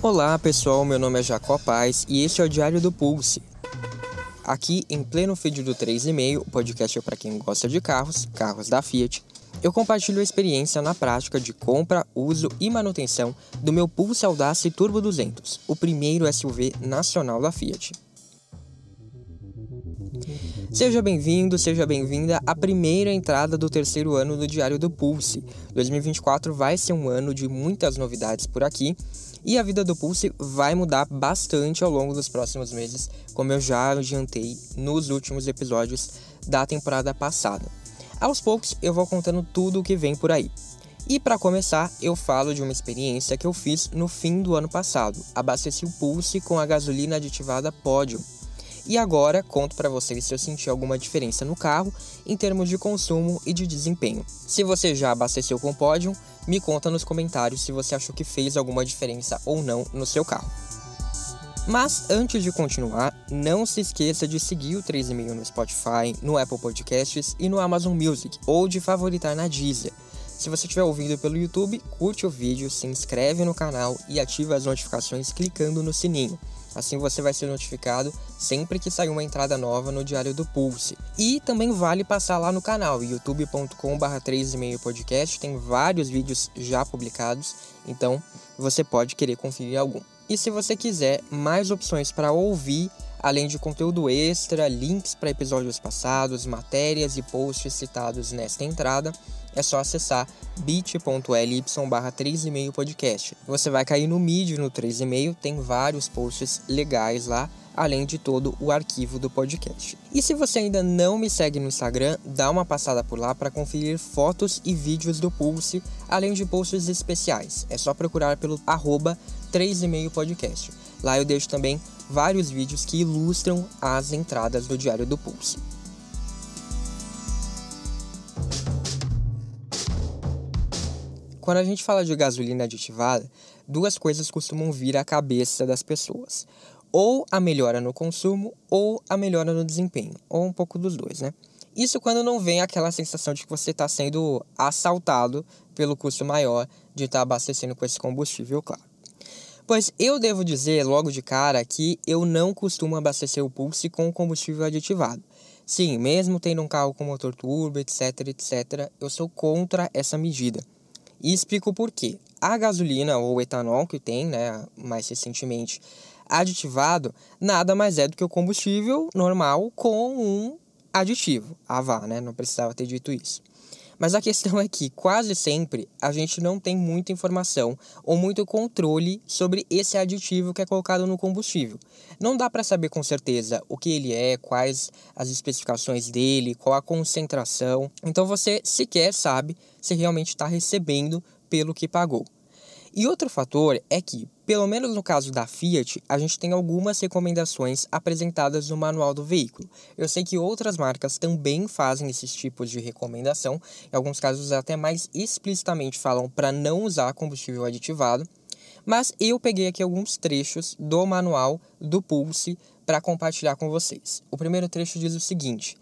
Olá pessoal, meu nome é Jacó Paz e este é o Diário do Pulse. Aqui em pleno feed do 3,5, o podcast é para quem gosta de carros, carros da Fiat. Eu compartilho a experiência na prática de compra, uso e manutenção do meu Pulse Audace Turbo 200, o primeiro SUV nacional da Fiat. Seja bem-vindo, seja bem-vinda à primeira entrada do terceiro ano do Diário do Pulse. 2024 vai ser um ano de muitas novidades por aqui e a vida do Pulse vai mudar bastante ao longo dos próximos meses, como eu já adiantei nos últimos episódios da temporada passada. Aos poucos eu vou contando tudo o que vem por aí. E para começar, eu falo de uma experiência que eu fiz no fim do ano passado. Abasteci o Pulse com a gasolina aditivada Podium e agora conto para vocês se eu senti alguma diferença no carro em termos de consumo e de desempenho. Se você já abasteceu com o Podium, me conta nos comentários se você achou que fez alguma diferença ou não no seu carro. Mas antes de continuar, não se esqueça de seguir o 3,5 no Spotify, no Apple Podcasts e no Amazon Music, ou de favoritar na Deezer. Se você estiver ouvindo pelo YouTube, curte o vídeo, se inscreve no canal e ativa as notificações clicando no sininho. Assim você vai ser notificado sempre que sair uma entrada nova no Diário do Pulse. E também vale passar lá no canal youtube.com/barra 3,5 podcast, tem vários vídeos já publicados, então você pode querer conferir algum. E se você quiser mais opções para ouvir, além de conteúdo extra, links para episódios passados, matérias e posts citados nesta entrada, é só acessar bit.ly barra 3,5 podcast. Você vai cair no Medium no 3,5, tem vários posts legais lá, além de todo o arquivo do podcast. E se você ainda não me segue no Instagram, dá uma passada por lá para conferir fotos e vídeos do Pulse, além de posts especiais. É só procurar pelo arroba 3,5 podcast. Lá eu deixo também vários vídeos que ilustram as entradas do Diário do Pulse. Quando a gente fala de gasolina aditivada, duas coisas costumam vir à cabeça das pessoas. Ou a melhora no consumo, ou a melhora no desempenho, ou um pouco dos dois, né? Isso quando não vem aquela sensação de que você está sendo assaltado pelo custo maior de estar tá abastecendo com esse combustível, claro. Pois eu devo dizer logo de cara que eu não costumo abastecer o Pulse com combustível aditivado. Sim, mesmo tendo um carro com motor turbo, etc, etc, eu sou contra essa medida. E explico por quê. A gasolina ou etanol que tem, né, mais recentemente aditivado, nada mais é do que o combustível normal com um aditivo, a vá, né? Não precisava ter dito isso. Mas a questão é que quase sempre a gente não tem muita informação ou muito controle sobre esse aditivo que é colocado no combustível. Não dá para saber com certeza o que ele é, quais as especificações dele, qual a concentração. Então você sequer sabe se realmente está recebendo pelo que pagou. E outro fator é que, pelo menos no caso da Fiat, a gente tem algumas recomendações apresentadas no manual do veículo. Eu sei que outras marcas também fazem esses tipos de recomendação, em alguns casos até mais explicitamente falam para não usar combustível aditivado, mas eu peguei aqui alguns trechos do manual do Pulse para compartilhar com vocês. O primeiro trecho diz o seguinte: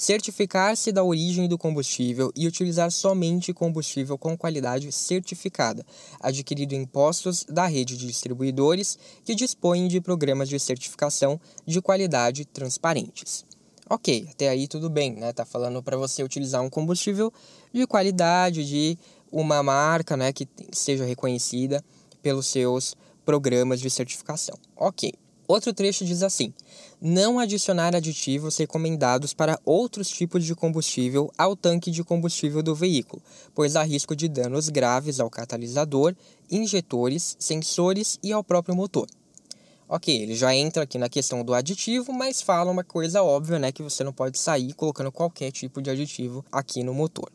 certificar-se da origem do combustível e utilizar somente combustível com qualidade certificada, adquirido em postos da rede de distribuidores que dispõem de programas de certificação de qualidade transparentes. Ok, até aí tudo bem, né? Tá falando para você utilizar um combustível de qualidade, de uma marca, né, que seja reconhecida pelos seus programas de certificação. Ok. Outro trecho diz assim: não adicionar aditivos recomendados para outros tipos de combustível ao tanque de combustível do veículo, pois há risco de danos graves ao catalisador, injetores, sensores e ao próprio motor. Ok, ele já entra aqui na questão do aditivo, mas fala uma coisa óbvia, né, que você não pode sair colocando qualquer tipo de aditivo aqui no motor.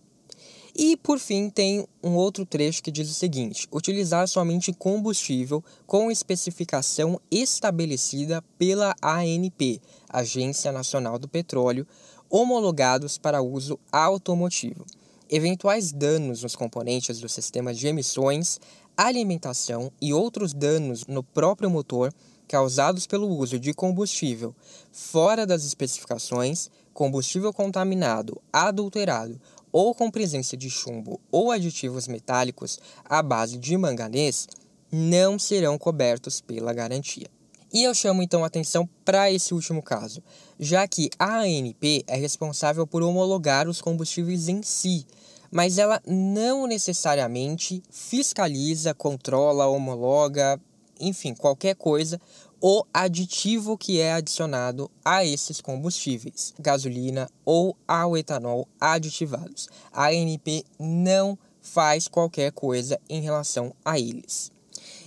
E por fim, tem um outro trecho que diz o seguinte: utilizar somente combustível com especificação estabelecida pela ANP, Agência Nacional do Petróleo, homologados para uso automotivo. Eventuais danos nos componentes do sistema de emissões, alimentação e outros danos no próprio motor causados pelo uso de combustível fora das especificações, combustível contaminado, adulterado ou com presença de chumbo ou aditivos metálicos à base de manganês não serão cobertos pela garantia. E eu chamo então atenção para esse último caso, já que a ANP é responsável por homologar os combustíveis em si, mas ela não necessariamente fiscaliza, controla, homologa, enfim, qualquer coisa, o aditivo que é adicionado a esses combustíveis, gasolina ou ao etanol aditivados. A ANP não faz qualquer coisa em relação a eles.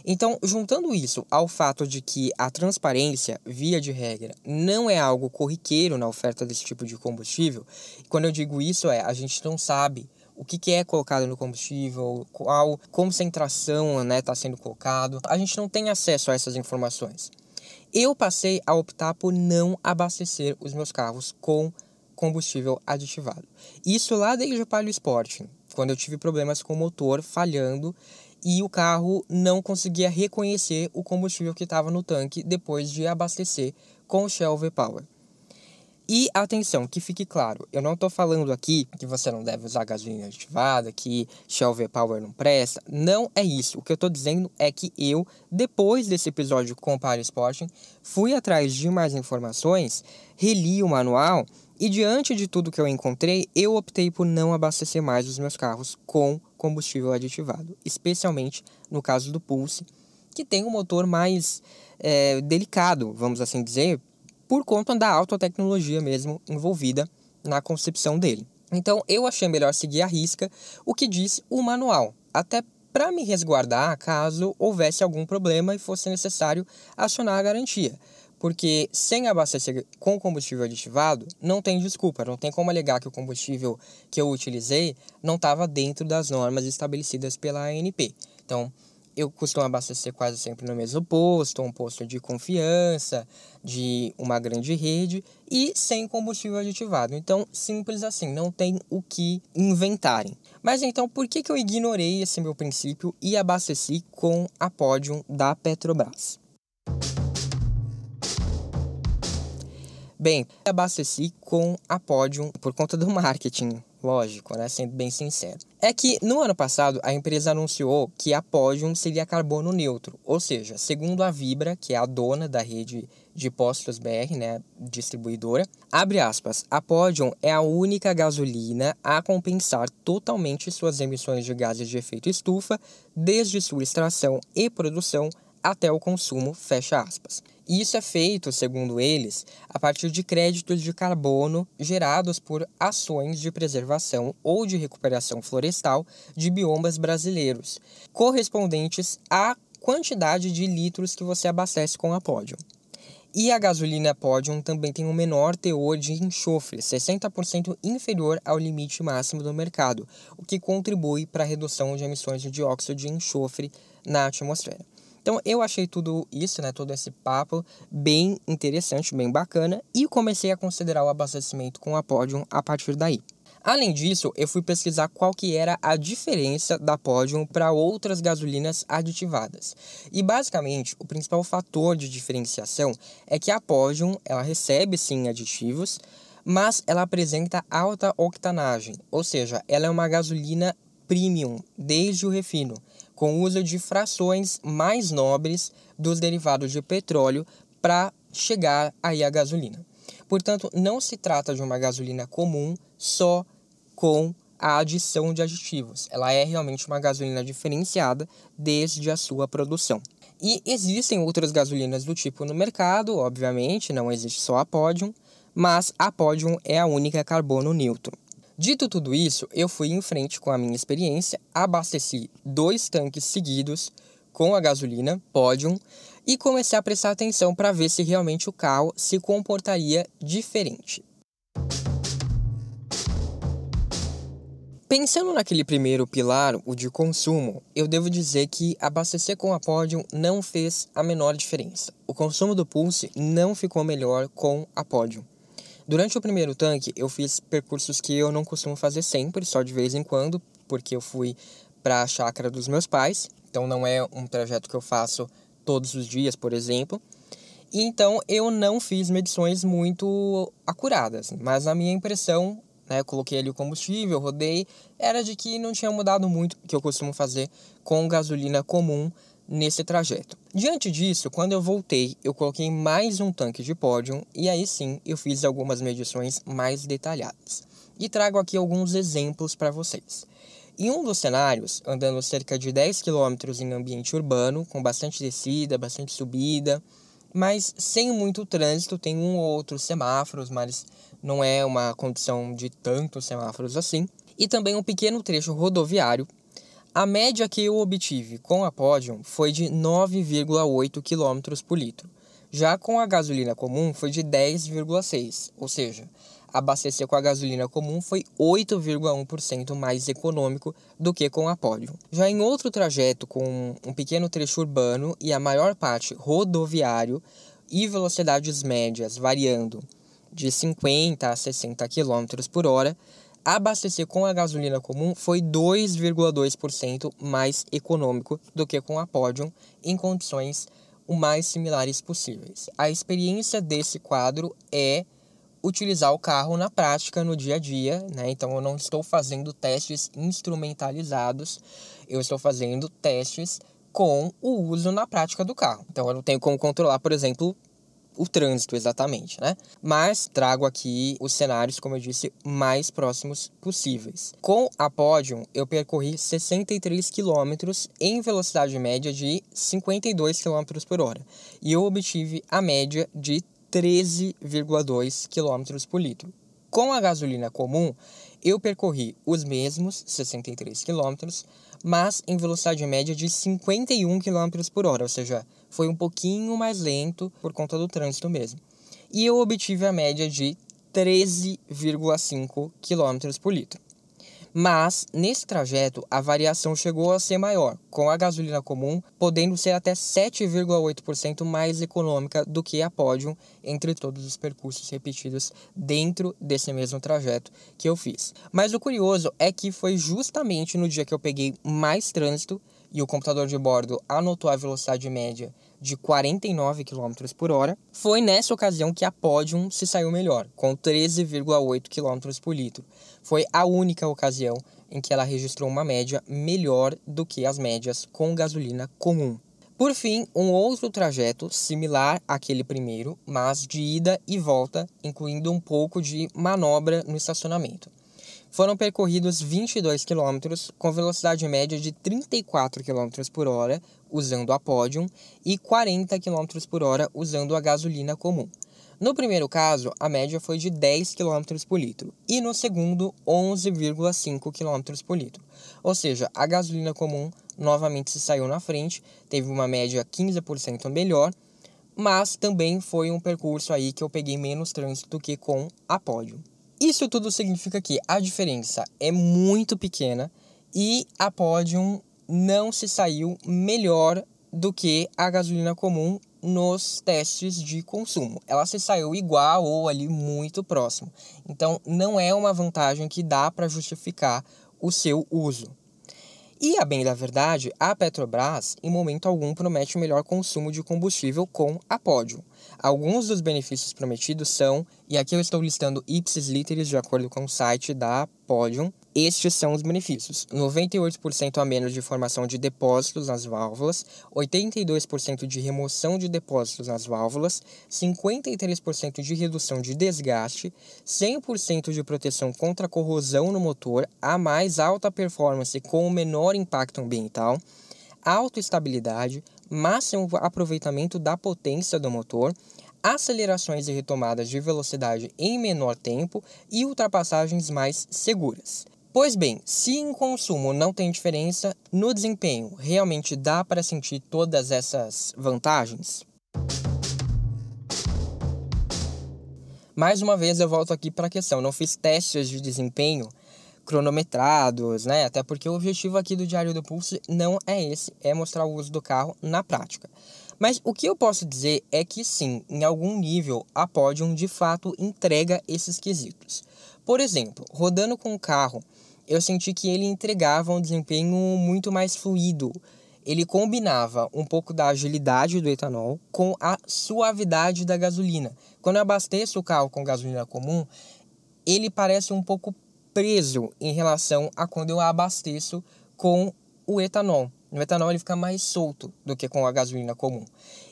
Então, juntando isso ao fato de que a transparência, via de regra, não é algo corriqueiro na oferta desse tipo de combustível, quando eu digo isso é, a gente não sabe o que, que é colocado no combustível, qual concentração está né, tá sendo colocado. A gente não tem acesso a essas informações. Eu passei a optar por não abastecer os meus carros com combustível aditivado. Isso lá desde o Palio Sport, quando eu tive problemas com o motor falhando e o carro não conseguia reconhecer o combustível que estava no tanque depois de abastecer com o Shell V-Power. E atenção, que fique claro, eu não estou falando aqui que você não deve usar gasolina aditivada, que Shell V-Power não presta. Não é isso. O que eu estou dizendo é que eu, depois desse episódio com o Power Sporting, fui atrás de mais informações, reli o manual e diante de tudo que eu encontrei, eu optei por não abastecer mais os meus carros com combustível aditivado, especialmente no caso do Pulse, que tem um motor mais é, delicado, vamos assim dizer, por conta da alta tecnologia mesmo envolvida na concepção dele. Então eu achei melhor seguir a risca o que diz o manual, até para me resguardar caso houvesse algum problema e fosse necessário acionar a garantia. Porque sem abastecer com combustível aditivado, não tem desculpa, não tem como alegar que o combustível que eu utilizei não estava dentro das normas estabelecidas pela ANP. Então, eu costumo abastecer quase sempre no mesmo posto, um posto de confiança, de uma grande rede e sem combustível aditivado. Então, simples assim, não tem o que inventarem. Mas então, por que, que eu ignorei esse meu princípio e abasteci com a Podium da Petrobras? Bem, abasteci com a Podium por conta do marketing, lógico, né? Sendo bem sincero. É que no ano passado a empresa anunciou que a Podium seria carbono neutro, ou seja, segundo a Vibra, que é a dona da rede de postos BR, né, distribuidora, abre aspas, a Podium é a única gasolina a compensar totalmente suas emissões de gases de efeito estufa, desde sua extração e produção até o consumo, fecha aspas. Isso é feito, segundo eles, a partir de créditos de carbono gerados por ações de preservação ou de recuperação florestal de biomas brasileiros, correspondentes à quantidade de litros que você abastece com a Podium. E a gasolina Podium também tem um menor teor de enxofre, 60% inferior ao limite máximo do mercado, o que contribui para a redução de emissões de dióxido de enxofre na atmosfera. Então eu achei tudo isso, né, todo esse papo bem interessante, bem bacana e comecei a considerar o abastecimento com a Podium a partir daí. Além disso, eu fui pesquisar qual que era a diferença da Podium para outras gasolinas aditivadas. E basicamente, o principal fator de diferenciação é que a Podium, ela recebe sim aditivos, mas ela apresenta alta octanagem, ou seja, ela é uma gasolina premium desde o refino com o uso de frações mais nobres dos derivados de petróleo para chegar aí a gasolina. Portanto, não se trata de uma gasolina comum só com a adição de aditivos. Ela é realmente uma gasolina diferenciada desde a sua produção. E existem outras gasolinas do tipo no mercado, obviamente, não existe só a Podium, mas a Podium é a única carbono neutro. Dito tudo isso, eu fui em frente com a minha experiência, abasteci dois tanques seguidos com a gasolina Podium e comecei a prestar atenção para ver se realmente o carro se comportaria diferente. Pensando naquele primeiro pilar, o de consumo, eu devo dizer que abastecer com a Podium não fez a menor diferença. O consumo do Pulse não ficou melhor com a Podium. Durante o primeiro tanque, eu fiz percursos que eu não costumo fazer sempre, só de vez em quando, porque eu fui para a chácara dos meus pais, então não é um trajeto que eu faço todos os dias, por exemplo. Então eu não fiz medições muito acuradas, mas a minha impressão, né, coloquei ali o combustível, rodei, era de que não tinha mudado muito o que eu costumo fazer com gasolina comum nesse trajeto. Diante disso, quando eu voltei, eu coloquei mais um tanque de pódio e aí sim eu fiz algumas medições mais detalhadas. E trago aqui alguns exemplos para vocês. Em um dos cenários, andando cerca de 10 km em ambiente urbano, com bastante descida, bastante subida, mas sem muito trânsito, tem um ou outro semáforos, mas não é uma condição de tantos semáforos assim. E também um pequeno trecho rodoviário. A média que eu obtive com a Podium foi de 9,8 km por litro. Já com a gasolina comum foi de 10,6, ou seja, abastecer com a gasolina comum foi 8,1% mais econômico do que com a Podium. Já em outro trajeto com um pequeno trecho urbano e a maior parte rodoviário e velocidades médias variando de 50 a 60 km por hora, abastecer com a gasolina comum foi 2,2% mais econômico do que com a Podium em condições o mais similares possíveis. A experiência desse quadro é utilizar o carro na prática, no dia a dia, né? Então eu não estou fazendo testes instrumentalizados, eu estou fazendo testes com o uso na prática do carro. Então eu não tenho como controlar, por exemplo, o trânsito exatamente, né? Mas trago aqui os cenários, como eu disse, mais próximos possíveis. Com a Podium, eu percorri 63 km em velocidade média de 52 km por hora e eu obtive a média de 13,2 km por litro. Com a gasolina comum, eu percorri os mesmos 63 km, mas em velocidade média de 51 km por hora, ou seja, foi um pouquinho mais lento por conta do trânsito mesmo. E eu obtive a média de 13,5 km por litro. Mas, nesse trajeto, a variação chegou a ser maior, com a gasolina comum podendo ser até 7,8% mais econômica do que a Podium entre todos os percursos repetidos dentro desse mesmo trajeto que eu fiz. Mas o curioso é que foi justamente no dia que eu peguei mais trânsito e o computador de bordo anotou a velocidade média de 49 km por hora, foi nessa ocasião que a Podium se saiu melhor, com 13,8 km por litro. Foi a única ocasião em que ela registrou uma média melhor do que as médias com gasolina comum. Por fim, um outro trajeto similar àquele primeiro, mas de ida e volta, incluindo um pouco de manobra no estacionamento. Foram percorridos 22 km com velocidade média de 34 km por hora usando a Podium e 40 km por hora usando a gasolina comum. No primeiro caso, a média foi de 10 km por litro e no segundo, 11,5 km por litro. Ou seja, a gasolina comum novamente se saiu na frente, teve uma média 15% melhor, mas também foi um percurso aí que eu peguei menos trânsito que com a Podium. Isso tudo significa que a diferença é muito pequena e a Podium não se saiu melhor do que a gasolina comum nos testes de consumo. Ela se saiu igual ou ali muito próximo. Então não é uma vantagem que dá para justificar o seu uso. E a bem da verdade, a Petrobras em momento algum promete o melhor consumo de combustível com a Pódio. Alguns dos benefícios prometidos são, e aqui eu estou listando ipsis literis de acordo com o site da Podium, estes são os benefícios: 98% a menos de formação de depósitos nas válvulas, 82% de remoção de depósitos nas válvulas, 53% de redução de desgaste, 100% de proteção contra corrosão no motor, a mais alta performance com o menor impacto ambiental, autoestabilidade, máximo aproveitamento da potência do motor, acelerações e retomadas de velocidade em menor tempo e ultrapassagens mais seguras. Pois bem, se em consumo não tem diferença, no desempenho realmente dá para sentir todas essas vantagens? Mais uma vez eu volto aqui para a questão, não fiz testes de desempenho cronometrados, né? Até porque o objetivo aqui do Diário do Pulso não é esse, é mostrar o uso do carro na prática. Mas o que eu posso dizer é que sim, em algum nível a Podium de fato entrega esses quesitos. Por exemplo, rodando com o carro eu senti que ele entregava um desempenho muito mais fluido. Ele combinava um pouco da agilidade do etanol com a suavidade da gasolina. Quando eu abasteço o carro com gasolina comum, ele parece um pouco preso em relação a quando eu abasteço com o etanol. No etanol ele fica mais solto do que com a gasolina comum.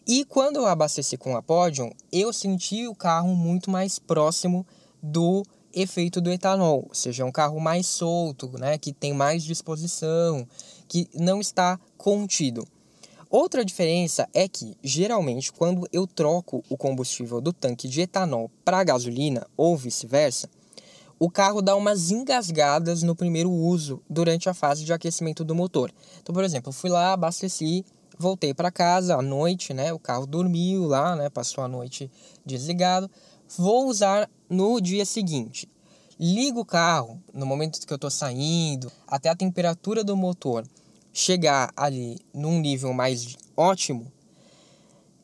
E quando eu abasteci com a Podium, eu senti o carro muito mais próximo do efeito do etanol, ou seja, é um carro mais solto, né, que tem mais disposição, que não está contido. Outra diferença é que, geralmente, quando eu troco o combustível do tanque de etanol para gasolina ou vice-versa, o carro dá umas engasgadas no primeiro uso durante a fase de aquecimento do motor. Então, por exemplo, fui lá, abasteci, voltei para casa à noite, né? O carro dormiu lá, né? Passou a noite desligado. Vou usar no dia seguinte. Ligo o carro no momento que eu estou saindo, até a temperatura do motor chegar ali num nível mais ótimo,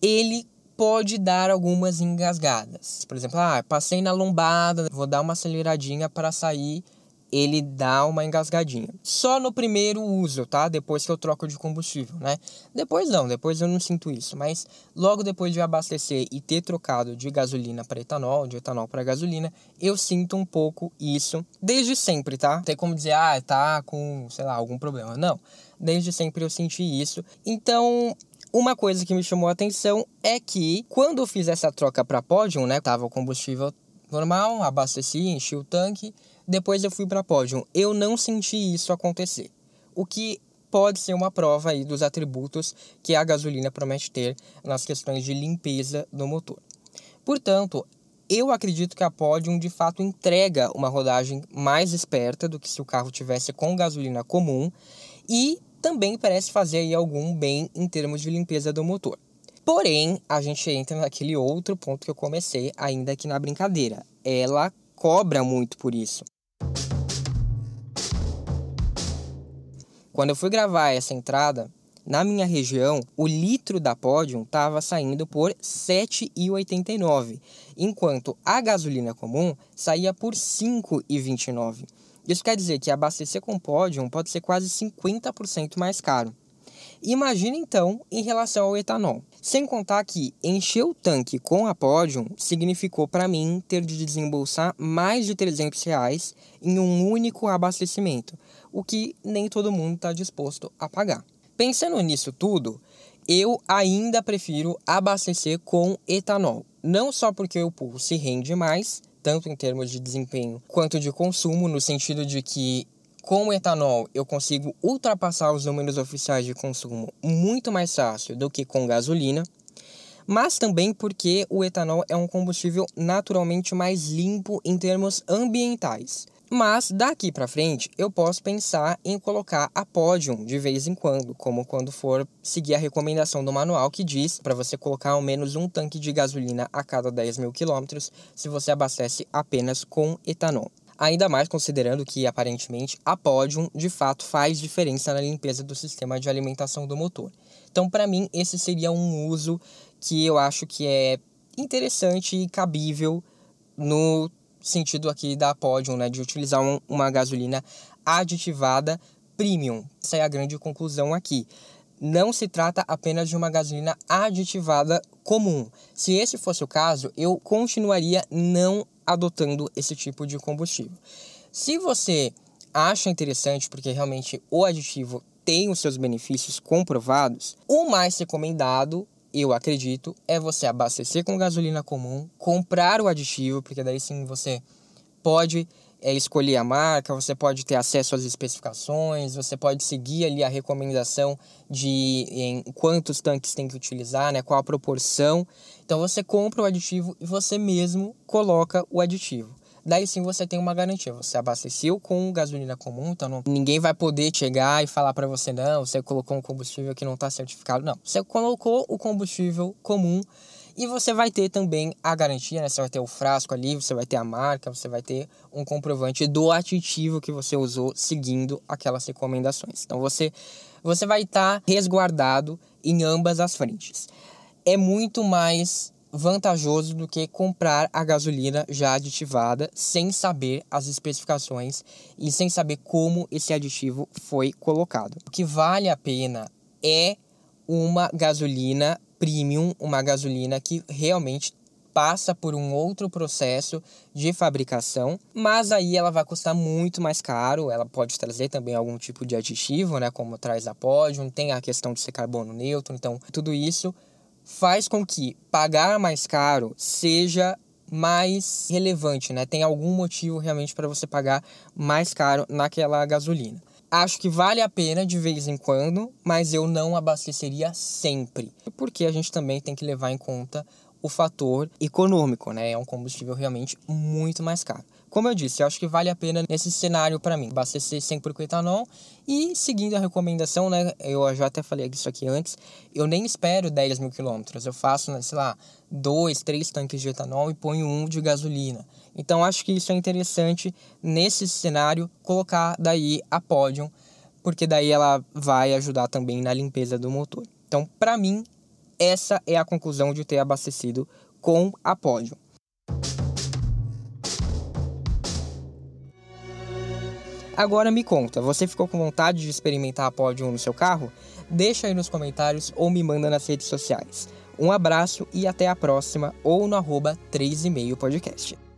ele pode dar algumas engasgadas. Por exemplo, ah, passei na lombada, vou dar uma aceleradinha para sair, ele dá uma engasgadinha. Só no primeiro uso, tá? Depois que eu troco de combustível, né? Depois não, depois eu não sinto isso, mas logo depois de abastecer e ter trocado de gasolina para etanol, de etanol para gasolina, eu sinto um pouco isso desde sempre, tá? Tem como dizer, ah, tá com, sei lá, algum problema. Não desde sempre eu senti isso. Então, uma coisa que me chamou a atenção é que quando eu fiz essa troca para Podium, né, tava o combustível normal, abasteci, enchi o tanque, depois eu fui para Podium. Eu não senti isso acontecer. O que pode ser uma prova aí dos atributos que a gasolina promete ter nas questões de limpeza do motor. Portanto, eu acredito que a Podium de fato entrega uma rodagem mais esperta do que se o carro tivesse com gasolina comum e também parece fazer aí algum bem em termos de limpeza do motor. Porém, a gente entra naquele outro ponto que eu comecei ainda aqui na brincadeira. Ela cobra muito por isso. Quando eu fui gravar essa entrada, na minha região, o litro da Podium estava saindo por R$ 7,89, enquanto a gasolina comum saía por R$ 5,29. Isso quer dizer que abastecer com Podium pode ser quase 50% mais caro. Imagine então em relação ao etanol. Sem contar que encher o tanque com a Podium significou para mim ter de desembolsar mais de 300 reais em um único abastecimento, o que nem todo mundo está disposto a pagar. Pensando nisso tudo, eu ainda prefiro abastecer com etanol. Não só porque o pool se rende mais, tanto em termos de desempenho quanto de consumo, no sentido de que com o etanol eu consigo ultrapassar os números oficiais de consumo muito mais fácil do que com gasolina, mas também porque o etanol é um combustível naturalmente mais limpo em termos ambientais. Mas daqui para frente eu posso pensar em colocar a Podium de vez em quando, como quando for seguir a recomendação do manual que diz para você colocar ao menos um tanque de gasolina a cada 10 mil quilômetros se você abastece apenas com etanol. Ainda mais considerando que aparentemente a Podium de fato faz diferença na limpeza do sistema de alimentação do motor. Então, para mim, esse seria um uso que eu acho que é interessante e cabível no sentido aqui da Podium, né, de utilizar um, uma gasolina aditivada premium. Essa é a grande conclusão aqui. Não se trata apenas de uma gasolina aditivada comum. Se esse fosse o caso, eu continuaria não adotando esse tipo de combustível. Se você acha interessante, porque realmente o aditivo tem os seus benefícios comprovados, o mais recomendado eu acredito, é você abastecer com gasolina comum, comprar o aditivo, porque daí sim você pode é, escolher a marca, você pode ter acesso às especificações, você pode seguir ali a recomendação de em quantos tanques tem que utilizar, né, qual a proporção. Então você compra o aditivo e você mesmo coloca o aditivo daí sim você tem uma garantia. Você abasteceu com gasolina comum, então não, ninguém vai poder chegar e falar para você, não, você colocou um combustível que não está certificado. Não, você colocou o combustível comum e você vai ter também a garantia, né? Você vai ter o frasco ali, você vai ter a marca, você vai ter um comprovante do aditivo que você usou seguindo aquelas recomendações. Então você, você vai estar tá resguardado em ambas as frentes. É muito mais vantajoso do que comprar a gasolina já aditivada sem saber as especificações e sem saber como esse aditivo foi colocado. O que vale a pena é uma gasolina premium, uma gasolina que realmente passa por um outro processo de fabricação, mas aí ela vai custar muito mais caro. Ela pode trazer também algum tipo de aditivo, né, como traz a Podium, tem a questão de ser carbono neutro, então tudo isso faz com que pagar mais caro seja mais relevante, né? Tem algum motivo realmente para você pagar mais caro naquela gasolina. Acho que vale a pena de vez em quando, mas eu não abasteceria sempre, porque a gente também tem que levar em conta o fator econômico, né? É um combustível realmente muito mais caro. Como eu disse, eu acho que vale a pena nesse cenário para mim, abastecer sempre com etanol e seguindo a recomendação, né? Eu já até falei isso aqui antes, eu nem espero 10 mil quilômetros, eu faço, né, sei lá, dois, três tanques de etanol e ponho um de gasolina. Então acho que isso é interessante nesse cenário colocar daí a Podium, porque daí ela vai ajudar também na limpeza do motor. Então, para mim, essa é a conclusão de ter abastecido com a Podium. Agora me conta, você ficou com vontade de experimentar a Podium no seu carro? Deixa aí nos comentários ou me manda nas redes sociais. Um abraço e até a próxima ou no arroba 3,5 podcast.